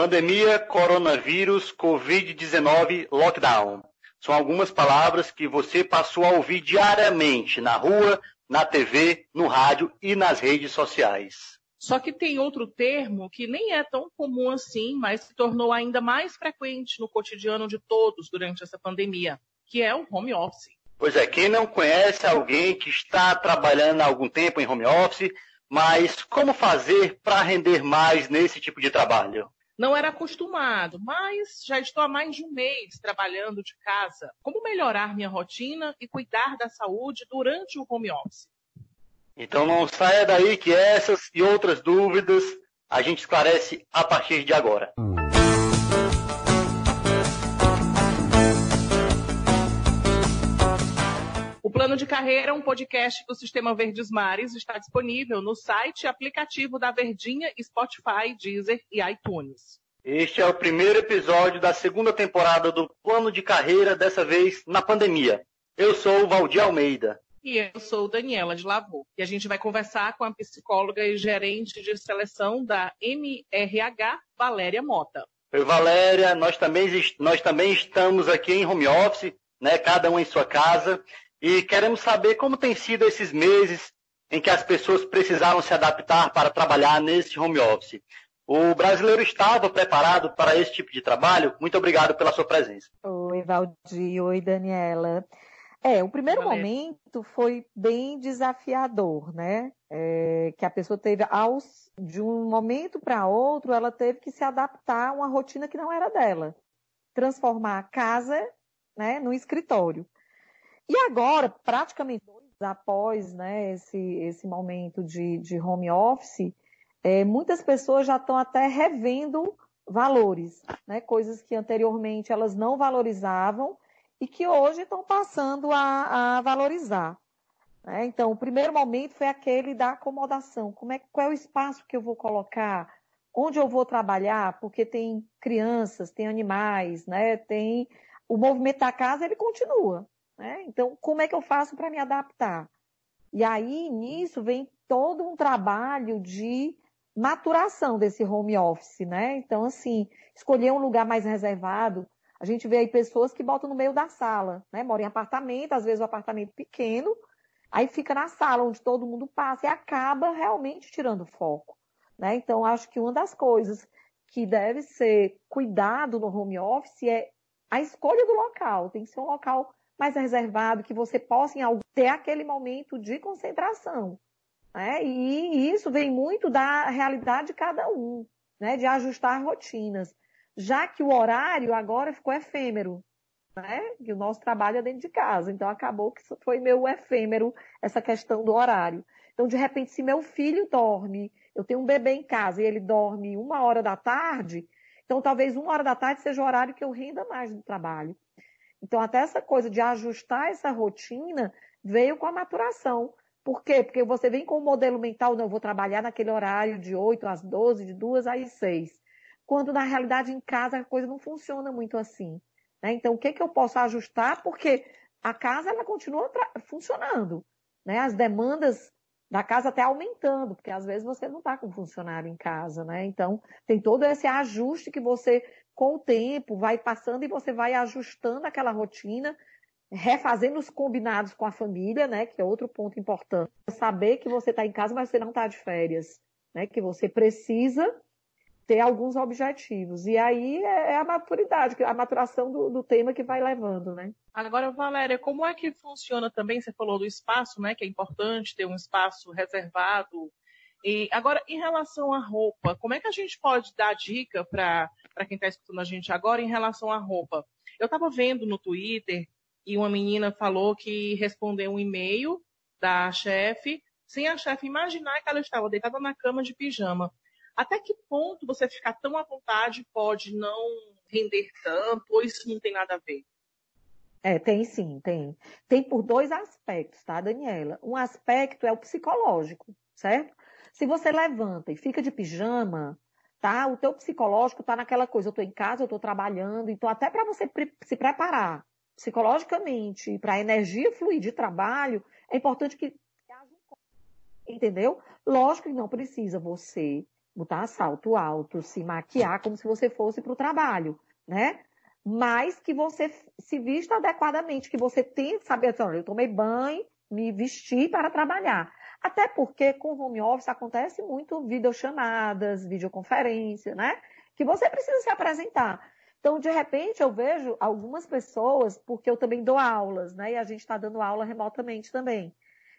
Pandemia, coronavírus, Covid-19, lockdown. São algumas palavras que você passou a ouvir diariamente na rua, na TV, no rádio e nas redes sociais. Só que tem outro termo que nem é tão comum assim, mas se tornou ainda mais frequente no cotidiano de todos durante essa pandemia, que é o home office. Pois é, quem não conhece alguém que está trabalhando há algum tempo em home office, mas como fazer para render mais nesse tipo de trabalho? Não era acostumado, mas já estou há mais de um mês trabalhando de casa. Como melhorar minha rotina e cuidar da saúde durante o home office? Então não saia daí que essas e outras dúvidas a gente esclarece a partir de agora. O Plano de Carreira, um podcast do Sistema Verdes Mares, está disponível no site e aplicativo da Verdinha, Spotify, Deezer e iTunes. Este é o primeiro episódio da segunda temporada do Plano de Carreira, dessa vez na pandemia. Eu sou o Valdir Almeida. E eu sou Daniela de Lavô. E a gente vai conversar com a psicóloga e gerente de seleção da MRH, Valéria Mota. Oi, Valéria. Nós também, nós também estamos aqui em home office, né, cada um em sua casa, e queremos saber como tem sido esses meses em que as pessoas precisaram se adaptar para trabalhar nesse home office. O brasileiro estava preparado para esse tipo de trabalho? Muito obrigado pela sua presença. Oi, Valdir. Oi, Daniela. É, o primeiro Valeu. momento foi bem desafiador, né? É, que a pessoa teve, aos, de um momento para outro, ela teve que se adaptar a uma rotina que não era dela. Transformar a casa né, no escritório. E agora, praticamente dois após né, esse, esse momento de, de home office, é, muitas pessoas já estão até revendo valores, né, coisas que anteriormente elas não valorizavam e que hoje estão passando a, a valorizar. Né? Então, o primeiro momento foi aquele da acomodação. Como é, qual é o espaço que eu vou colocar? Onde eu vou trabalhar? Porque tem crianças, tem animais, né? tem o movimento da casa, ele continua. Né? Então, como é que eu faço para me adaptar? E aí, nisso, vem todo um trabalho de maturação desse home office, né? Então, assim, escolher um lugar mais reservado, a gente vê aí pessoas que botam no meio da sala, né? Moram em apartamento, às vezes um apartamento pequeno, aí fica na sala onde todo mundo passa e acaba realmente tirando foco, né? Então, acho que uma das coisas que deve ser cuidado no home office é a escolha do local. Tem que ser um local mais reservado, que você possa em algo, ter aquele momento de concentração. Né? E isso vem muito da realidade de cada um, né? de ajustar rotinas já que o horário agora ficou efêmero, né? Que o nosso trabalho é dentro de casa. Então acabou que foi meu efêmero essa questão do horário. Então, de repente, se meu filho dorme, eu tenho um bebê em casa e ele dorme uma hora da tarde, então talvez uma hora da tarde seja o horário que eu renda mais no trabalho. Então, até essa coisa de ajustar essa rotina veio com a maturação. Por quê? Porque você vem com o modelo mental, não, eu vou trabalhar naquele horário de 8 às 12, de 2 às 6 quando na realidade em casa a coisa não funciona muito assim. Né? Então, o que, que eu posso ajustar? Porque a casa ela continua funcionando. Né? As demandas da casa até aumentando, porque às vezes você não está com funcionário em casa, né? Então, tem todo esse ajuste que você, com o tempo, vai passando e você vai ajustando aquela rotina, refazendo os combinados com a família, né? Que é outro ponto importante. Saber que você está em casa, mas você não está de férias, né? Que você precisa ter alguns objetivos. E aí é, é a maturidade, a maturação do, do, tema que vai levando, né? Agora, Valéria, como é que funciona também? Você falou do espaço, né? Que é importante ter um espaço reservado. E agora, em relação à roupa, como é que a gente pode dar dica para quem está escutando a gente agora em relação à roupa? Eu estava vendo no Twitter e uma menina falou que respondeu um e-mail da chefe sem a chefe imaginar que ela estava deitada na cama de pijama. Até que ponto você ficar tão à vontade pode não render tanto, ou isso não tem nada a ver? É, tem sim, tem. Tem por dois aspectos, tá, Daniela? Um aspecto é o psicológico, certo? Se você levanta e fica de pijama, tá? O teu psicológico tá naquela coisa, eu tô em casa, eu tô trabalhando, então até para você pre se preparar psicologicamente para a energia fluir de trabalho, é importante que entendeu? Lógico que não precisa você botar salto alto, se maquiar como se você fosse para o trabalho, né? Mas que você se vista adequadamente, que você tem que saber, assim, eu tomei banho, me vesti para trabalhar. Até porque com home office acontece muito videochamadas, videoconferência, né? Que você precisa se apresentar. Então, de repente, eu vejo algumas pessoas, porque eu também dou aulas, né? E a gente está dando aula remotamente também.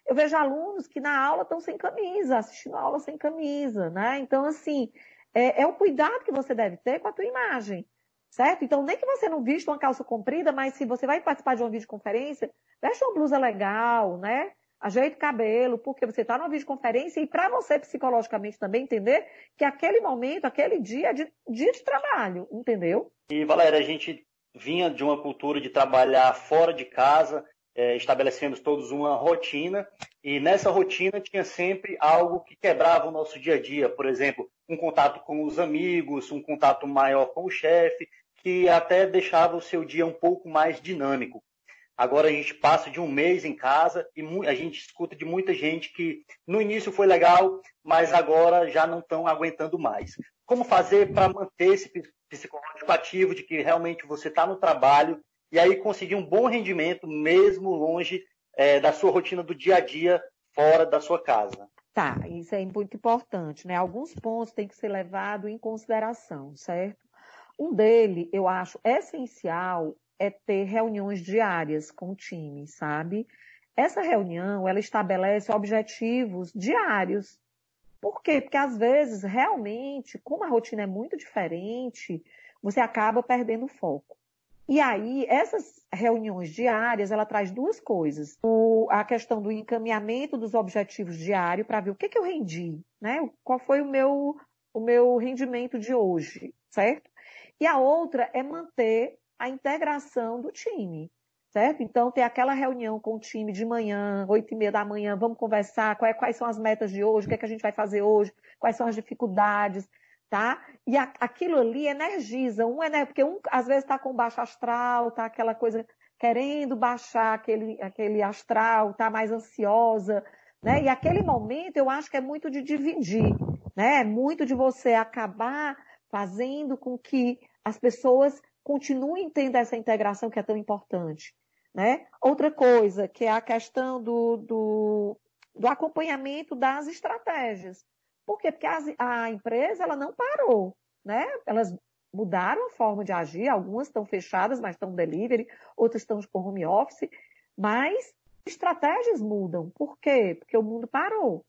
Eu vejo alunos que na aula estão sem camisa, assistindo a aula sem camisa, né? Então, assim, é, é o cuidado que você deve ter com a tua imagem, certo? Então, nem que você não vista uma calça comprida, mas se você vai participar de uma videoconferência, veste uma blusa legal, né? Ajeite o cabelo, porque você está numa videoconferência e para você psicologicamente também entender que aquele momento, aquele dia é de, dia de trabalho, entendeu? E, Valéria, a gente vinha de uma cultura de trabalhar fora de casa, é, estabelecemos todos uma rotina, e nessa rotina tinha sempre algo que quebrava o nosso dia a dia, por exemplo, um contato com os amigos, um contato maior com o chefe, que até deixava o seu dia um pouco mais dinâmico. Agora a gente passa de um mês em casa e a gente escuta de muita gente que no início foi legal, mas agora já não estão aguentando mais. Como fazer para manter esse psicológico ativo de que realmente você está no trabalho e aí conseguir um bom rendimento mesmo longe é, da sua rotina do dia a dia fora da sua casa? Tá, isso é muito importante, né? Alguns pontos têm que ser levados em consideração, certo? Um dele, eu acho essencial, é ter reuniões diárias com o time, sabe? Essa reunião, ela estabelece objetivos diários. Por quê? Porque às vezes, realmente, como a rotina é muito diferente, você acaba perdendo o foco. E aí, essas reuniões diárias, ela traz duas coisas. O, a questão do encaminhamento dos objetivos diários para ver o que, que eu rendi, né? Qual foi o meu, o meu rendimento de hoje, certo? E a outra é manter a integração do time, certo? Então, ter aquela reunião com o time de manhã, oito e meia da manhã, vamos conversar quais, quais são as metas de hoje, o que, é que a gente vai fazer hoje, quais são as dificuldades, tá? E a, aquilo ali energiza, um é, porque um às vezes está com baixo astral, tá aquela coisa querendo baixar aquele, aquele astral, tá mais ansiosa, né? E aquele momento eu acho que é muito de dividir, né? É muito de você acabar fazendo com que as pessoas continuem tendo essa integração que é tão importante. Né? Outra coisa, que é a questão do, do, do acompanhamento das estratégias. Por quê? Porque a, a empresa ela não parou. Né? Elas mudaram a forma de agir, algumas estão fechadas, mas estão delivery, outras estão com home office, mas estratégias mudam. Por quê? Porque o mundo parou.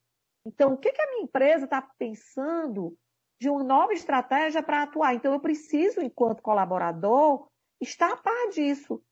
Então, o que, que a minha empresa está pensando de uma nova estratégia para atuar. Então, eu preciso, enquanto colaborador, estar a par disso.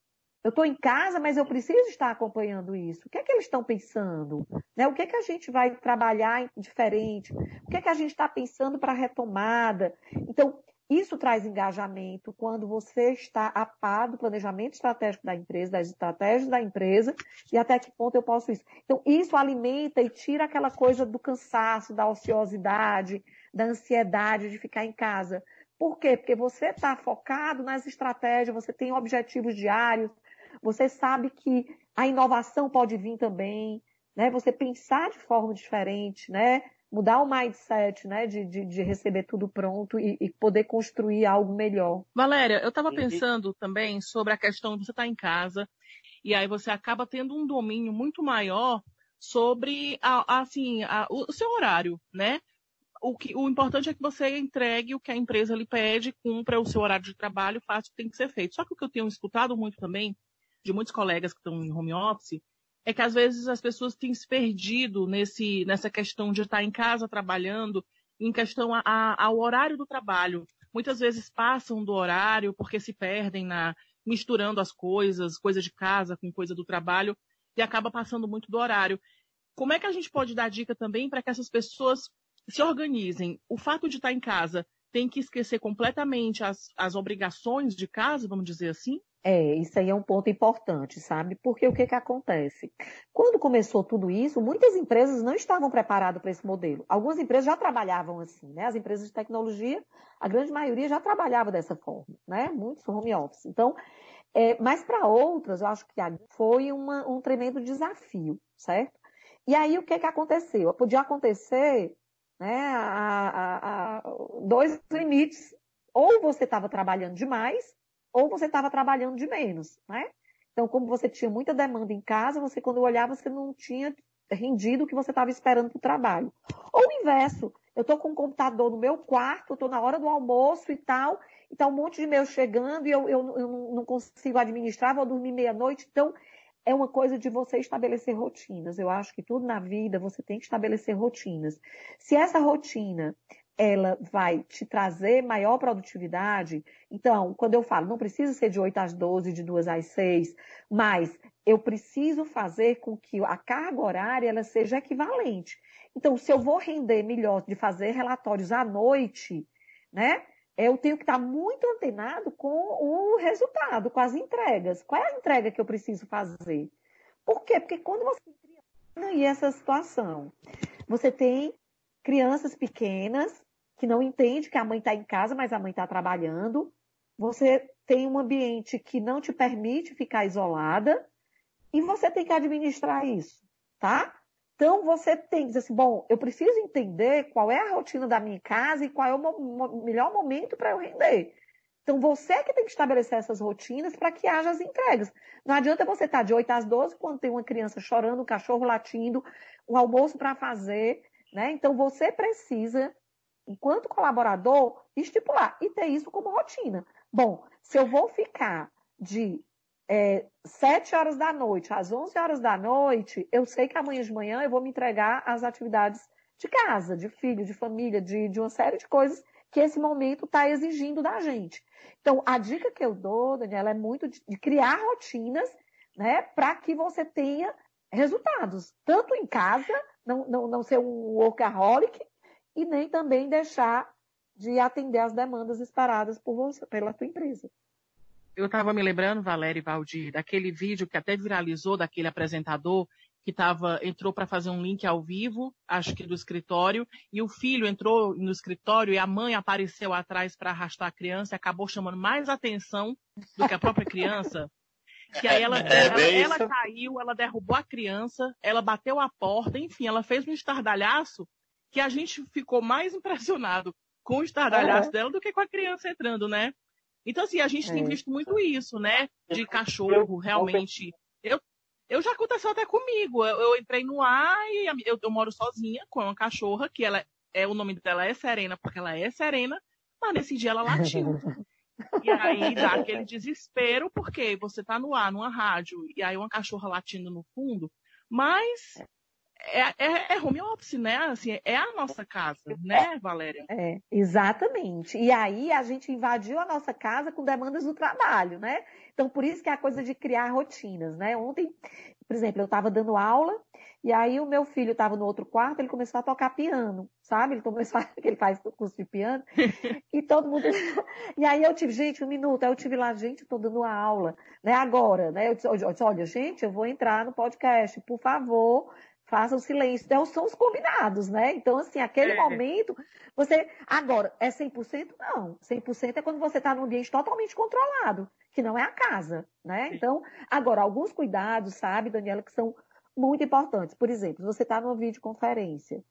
Eu estou em casa, mas eu preciso estar acompanhando isso. O que é que eles estão pensando? Né? O que é que a gente vai trabalhar diferente? O que é que a gente está pensando para a retomada? Então, isso traz engajamento quando você está a par do planejamento estratégico da empresa, das estratégias da empresa e até que ponto eu posso isso. Então, isso alimenta e tira aquela coisa do cansaço, da ociosidade, da ansiedade de ficar em casa. Por quê? Porque você está focado nas estratégias, você tem objetivos diários, você sabe que a inovação pode vir também, né? Você pensar de forma diferente, né? Mudar o mindset, né? De, de, de receber tudo pronto e, e, poder construir algo melhor. Valéria, eu estava pensando também sobre a questão de você estar tá em casa e aí você acaba tendo um domínio muito maior sobre a, assim, a, o seu horário, né? O, que, o importante é que você entregue o que a empresa lhe pede, cumpra o seu horário de trabalho, faça o que tem que ser feito. Só que o que eu tenho escutado muito também, de muitos colegas que estão em home office, é que às vezes as pessoas têm se perdido nesse, nessa questão de estar em casa trabalhando, em questão a, a, ao horário do trabalho. Muitas vezes passam do horário porque se perdem na misturando as coisas, coisa de casa com coisa do trabalho, e acaba passando muito do horário. Como é que a gente pode dar dica também para que essas pessoas se organizem. O fato de estar em casa tem que esquecer completamente as, as obrigações de casa, vamos dizer assim? É, isso aí é um ponto importante, sabe? Porque o que, que acontece? Quando começou tudo isso, muitas empresas não estavam preparadas para esse modelo. Algumas empresas já trabalhavam assim, né? As empresas de tecnologia, a grande maioria já trabalhava dessa forma, né? Muitos home office. Então, é, mas para outras, eu acho que foi uma, um tremendo desafio, certo? E aí, o que, que aconteceu? Podia acontecer né, a, a, a dois limites. Ou você estava trabalhando demais, ou você estava trabalhando de menos, né? Então, como você tinha muita demanda em casa, você, quando olhava, você não tinha rendido o que você estava esperando para o trabalho. Ou o inverso. Eu estou com um computador no meu quarto, estou na hora do almoço e tal, e tá um monte de e-mail chegando e eu, eu, eu não consigo administrar, vou dormir meia-noite. Então, é uma coisa de você estabelecer rotinas. Eu acho que tudo na vida você tem que estabelecer rotinas. Se essa rotina ela vai te trazer maior produtividade. Então, quando eu falo, não precisa ser de 8 às 12, de 2 às 6, mas eu preciso fazer com que a carga horária ela seja equivalente. Então, se eu vou render melhor de fazer relatórios à noite, né? Eu tenho que estar muito antenado com o resultado, com as entregas. Qual é a entrega que eu preciso fazer? Por quê? Porque quando você cria e essa situação, você tem crianças pequenas que não entende que a mãe está em casa, mas a mãe está trabalhando. Você tem um ambiente que não te permite ficar isolada e você tem que administrar isso, tá? Então você tem que dizer assim, bom, eu preciso entender qual é a rotina da minha casa e qual é o melhor momento para eu render. Então você que tem que estabelecer essas rotinas para que haja as entregas. Não adianta você estar tá de 8 às 12 quando tem uma criança chorando, um cachorro latindo, um almoço para fazer, né? Então você precisa enquanto colaborador, estipular e ter isso como rotina. Bom, se eu vou ficar de é, 7 horas da noite às 11 horas da noite, eu sei que amanhã de manhã eu vou me entregar às atividades de casa, de filho, de família, de, de uma série de coisas que esse momento está exigindo da gente. Então, a dica que eu dou, Daniela, é muito de, de criar rotinas, né, para que você tenha resultados, tanto em casa, não, não, não ser um workaholic, e nem também deixar de atender às demandas esperadas por você, pela tua empresa. Eu estava me lembrando, Valéria e Valdir, daquele vídeo que até viralizou daquele apresentador que tava, entrou para fazer um link ao vivo, acho que do escritório, e o filho entrou no escritório e a mãe apareceu atrás para arrastar a criança e acabou chamando mais atenção do que a própria criança. Que aí ela, é, ela, ela caiu, ela derrubou a criança, ela bateu a porta, enfim, ela fez um estardalhaço que a gente ficou mais impressionado com o estardalhaço uhum. dela do que com a criança entrando, né? Então, assim, a gente é. tem visto muito isso, né? De cachorro, realmente. Eu, eu já aconteceu até comigo. Eu, eu entrei no ar e eu, eu, moro sozinha com uma cachorra, que ela é o nome dela é Serena, porque ela é serena, mas nesse dia ela latiu. E aí dá aquele desespero, porque você tá no ar, numa rádio, e aí uma cachorra latindo no fundo, mas é, é, é, home office, né? Assim, é a nossa casa, né, Valéria? É, exatamente. E aí a gente invadiu a nossa casa com demandas do trabalho, né? Então, por isso que é a coisa de criar rotinas, né? Ontem, por exemplo, eu estava dando aula e aí o meu filho estava no outro quarto, ele começou a tocar piano, sabe? Ele começou a... ele faz curso de piano e todo mundo e aí eu tive, gente, um minuto, aí eu tive lá, gente, estou dando aula, né? Agora, né? Eu disse, olha, gente, eu vou entrar no podcast, por favor, façam silêncio. Então, são os combinados, né? Então, assim, aquele é. momento, você. Agora, é 100%? Não. 100% é quando você está num ambiente totalmente controlado, que não é a casa, né? Então, agora, alguns cuidados, sabe, Daniela, que são muito importantes. Por exemplo, você está numa videoconferência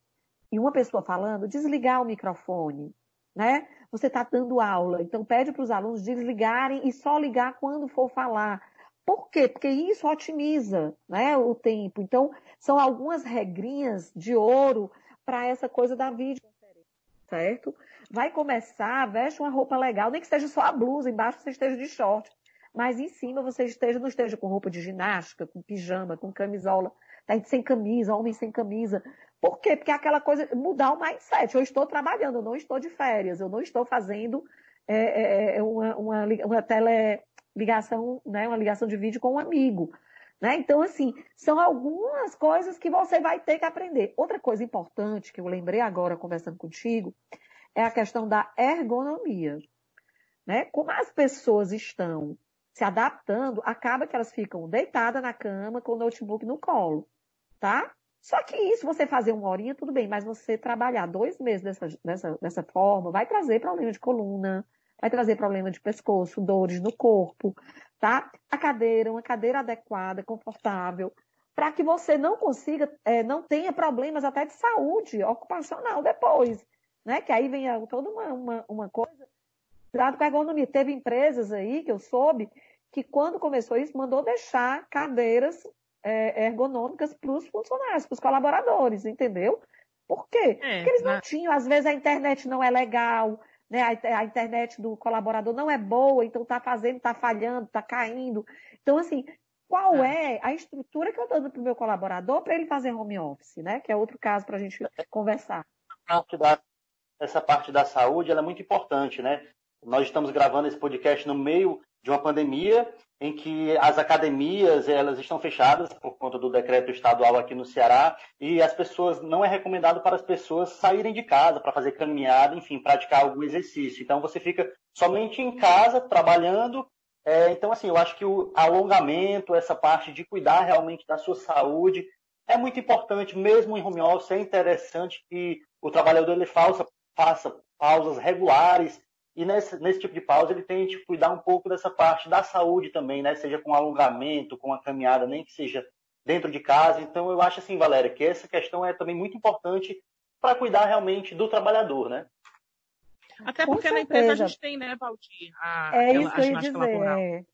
e uma pessoa falando, desligar o microfone, né? Você está dando aula, então pede para os alunos desligarem e só ligar quando for falar. Por quê? Porque isso otimiza né, o tempo. Então, são algumas regrinhas de ouro para essa coisa da videoconferência, certo? Vai começar, veste uma roupa legal, nem que seja só a blusa, embaixo você esteja de short. Mas em cima você esteja, não esteja com roupa de ginástica, com pijama, com camisola, tá sem camisa, homem sem camisa. Por quê? Porque é aquela coisa, mudar o mindset. Eu estou trabalhando, eu não estou de férias, eu não estou fazendo é, é, é uma, uma, uma tele ligação, né, uma ligação de vídeo com um amigo. Né? Então, assim, são algumas coisas que você vai ter que aprender. Outra coisa importante que eu lembrei agora conversando contigo é a questão da ergonomia. Né? Como as pessoas estão se adaptando, acaba que elas ficam deitadas na cama com o notebook no colo, tá? Só que isso, você fazer uma horinha, tudo bem, mas você trabalhar dois meses dessa, dessa, dessa forma, vai trazer problema de coluna, vai trazer problema de pescoço, dores no corpo, tá? A cadeira, uma cadeira adequada, confortável, para que você não consiga, é, não tenha problemas até de saúde ocupacional depois, né? Que aí vem toda uma, uma, uma coisa. Cuidado com a ergonomia. Teve empresas aí que eu soube que quando começou isso, mandou deixar cadeiras é, ergonômicas para os funcionários, para os colaboradores, entendeu? Por quê? É, Porque eles não né? tinham, às vezes a internet não é legal, né? A, a internet do colaborador não é boa, então está fazendo, está falhando, está caindo. Então, assim, qual é. é a estrutura que eu estou dando para o meu colaborador para ele fazer home office, né? Que é outro caso para a gente conversar. Essa parte da saúde é muito importante, né? Nós estamos gravando esse podcast no meio de uma pandemia em que as academias elas estão fechadas por conta do decreto estadual aqui no Ceará e as pessoas não é recomendado para as pessoas saírem de casa para fazer caminhada, enfim, praticar algum exercício. Então você fica somente em casa trabalhando. É, então assim, eu acho que o alongamento, essa parte de cuidar realmente da sua saúde é muito importante, mesmo em home office. É interessante que o trabalhador ele faça, faça pausas regulares e nesse, nesse tipo de pausa ele tente cuidar um pouco dessa parte da saúde também, né? Seja com alongamento, com a caminhada, nem que seja dentro de casa. Então eu acho assim, Valéria, que essa questão é também muito importante para cuidar realmente do trabalhador, né? Até porque na empresa a gente tem, né, Valdir, a, é isso que eu ia dizer, é.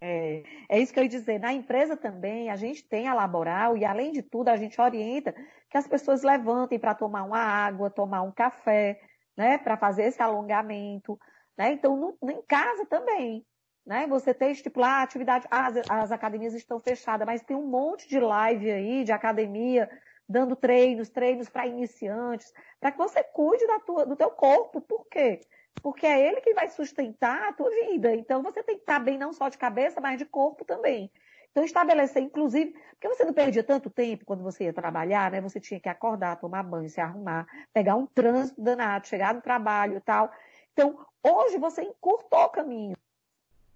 É, é isso que eu ia dizer. Na empresa também, a gente tem a laboral e, além de tudo, a gente orienta que as pessoas levantem para tomar uma água, tomar um café, né, para fazer esse alongamento, né? Então, no, em casa também, né? Você tem estipular atividade, as, as academias estão fechadas, mas tem um monte de live aí de academia dando treinos, treinos para iniciantes, para que você cuide da tua, do teu corpo. Por quê? Porque é ele que vai sustentar a tua vida. Então você tem que estar bem não só de cabeça, mas de corpo também. Então, estabelecer, inclusive, porque você não perdia tanto tempo quando você ia trabalhar, né? Você tinha que acordar, tomar banho, se arrumar, pegar um trânsito danado, chegar no trabalho e tal. Então, hoje você encurtou o caminho.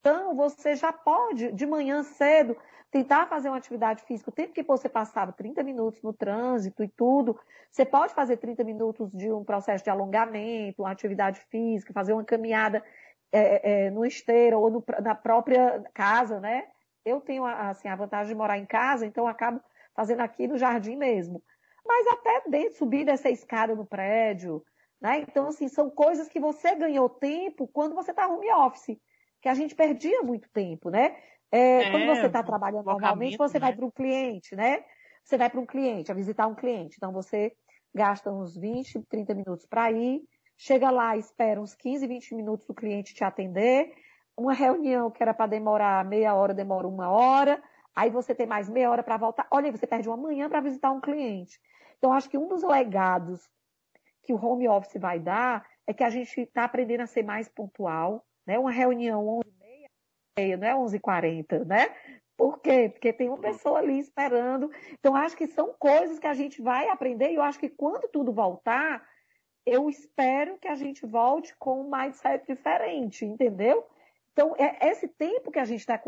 Então, você já pode, de manhã cedo, tentar fazer uma atividade física. O tempo que você passava 30 minutos no trânsito e tudo, você pode fazer 30 minutos de um processo de alongamento, uma atividade física, fazer uma caminhada é, é, no esteiro ou no, na própria casa, né? Eu tenho assim, a vantagem de morar em casa, então acabo fazendo aqui no jardim mesmo. Mas até dentro, subir dessa escada no prédio, né? Então, assim, são coisas que você ganhou tempo quando você está home office, que a gente perdia muito tempo, né? É, é, quando você está trabalhando normalmente, você né? vai para um cliente, né? Você vai para um cliente, a visitar um cliente. Então, você gasta uns 20, 30 minutos para ir, chega lá, espera uns 15, 20 minutos o cliente te atender, uma reunião que era para demorar meia hora, demora uma hora, aí você tem mais meia hora para voltar. Olha, você perde uma manhã para visitar um cliente. Então, acho que um dos legados que o home office vai dar é que a gente está aprendendo a ser mais pontual, né? Uma reunião 11h30, não é 11h40, né? Por quê? Porque tem uma pessoa ali esperando. Então, acho que são coisas que a gente vai aprender e eu acho que quando tudo voltar, eu espero que a gente volte com um mindset diferente, entendeu? Então, é esse tempo que a gente está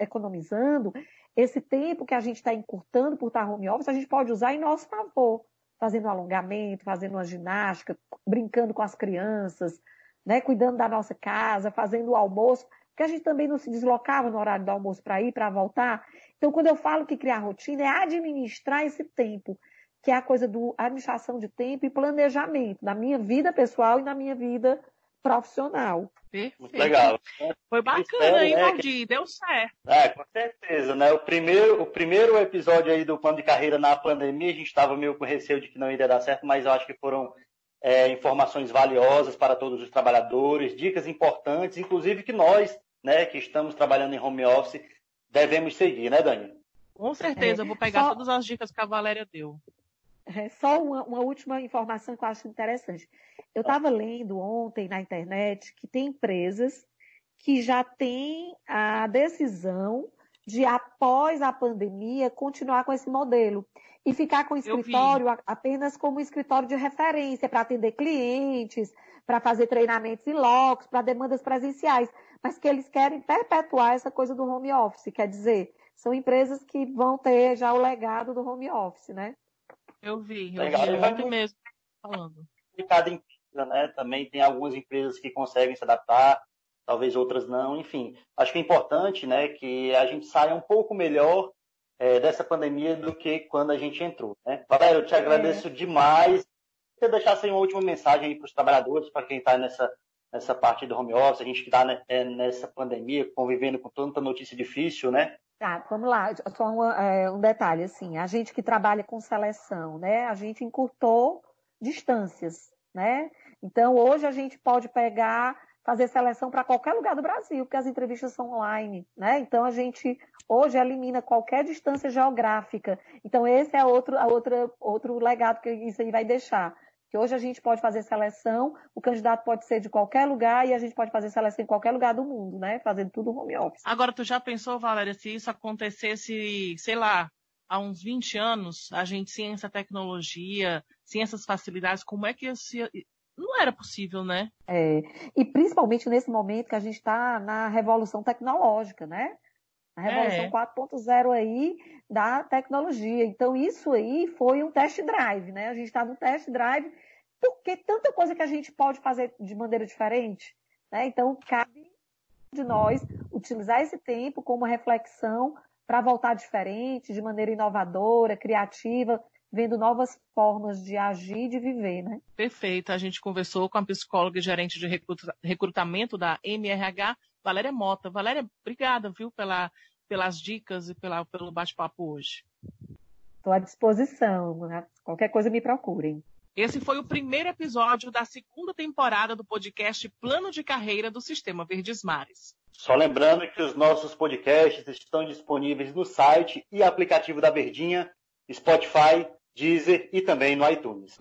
economizando, esse tempo que a gente está encurtando por estar home office, a gente pode usar em nosso favor, fazendo alongamento, fazendo uma ginástica, brincando com as crianças, né, cuidando da nossa casa, fazendo o almoço, porque a gente também não se deslocava no horário do almoço para ir, para voltar. Então, quando eu falo que criar rotina é administrar esse tempo, que é a coisa do administração de tempo e planejamento na minha vida pessoal e na minha vida profissional. Perfeito. Muito legal. Foi bacana, hein, né, Valdir? Que... Deu certo. É, com certeza, né? O primeiro, o primeiro episódio aí do plano de carreira na pandemia, a gente estava meio com receio de que não iria dar certo, mas eu acho que foram é, informações valiosas para todos os trabalhadores, dicas importantes, inclusive que nós, né, que estamos trabalhando em home office, devemos seguir, né, Dani? Com certeza, é, vou pegar só... todas as dicas que a Valéria deu. É, só uma, uma, última informação que eu acho interessante. Eu estava lendo ontem na internet que tem empresas que já têm a decisão de, após a pandemia, continuar com esse modelo e ficar com o escritório apenas como escritório de referência para atender clientes, para fazer treinamentos em locos, para demandas presenciais, mas que eles querem perpetuar essa coisa do home office, quer dizer, são empresas que vão ter já o legado do home office, né? Eu vi, eu Legal. vi ontem mesmo falando. Cada empresa, né? Também tem algumas empresas que conseguem se adaptar, talvez outras não, enfim. Acho que é importante, né, que a gente saia um pouco melhor é, dessa pandemia do que quando a gente entrou. Né? Valéria, eu te é. agradeço é. demais. Você deixasse uma última mensagem aí para os trabalhadores, para quem está nessa, nessa parte do home office, a gente que está né, é, nessa pandemia, convivendo com tanta notícia difícil, né? Tá, vamos lá, só um, é, um detalhe, assim, a gente que trabalha com seleção, né, a gente encurtou distâncias, né? Então, hoje a gente pode pegar, fazer seleção para qualquer lugar do Brasil, porque as entrevistas são online, né? Então, a gente hoje elimina qualquer distância geográfica. Então, esse é outro, a outra, outro legado que isso aí vai deixar que hoje a gente pode fazer seleção, o candidato pode ser de qualquer lugar e a gente pode fazer seleção em qualquer lugar do mundo, né? Fazendo tudo home office. Agora, tu já pensou, Valéria, se isso acontecesse, sei lá, há uns 20 anos, a gente sem essa tecnologia, sem essas facilidades, como é que esse... Não era possível, né? É, e principalmente nesse momento que a gente está na revolução tecnológica, né? A revolução é. 4.0 aí da tecnologia. Então, isso aí foi um test drive, né? A gente está no test drive, porque tanta coisa que a gente pode fazer de maneira diferente. Né? Então, cabe de nós utilizar esse tempo como reflexão para voltar diferente, de maneira inovadora, criativa, vendo novas formas de agir e de viver, né? Perfeito. A gente conversou com a psicóloga e gerente de recrutamento da MRH, Valéria Mota. Valéria, obrigada, viu, pela, pelas dicas e pela, pelo bate-papo hoje. Estou à disposição. Né? Qualquer coisa me procurem. Esse foi o primeiro episódio da segunda temporada do podcast Plano de Carreira do Sistema Verdes Mares. Só lembrando que os nossos podcasts estão disponíveis no site e aplicativo da Verdinha, Spotify, Deezer e também no iTunes.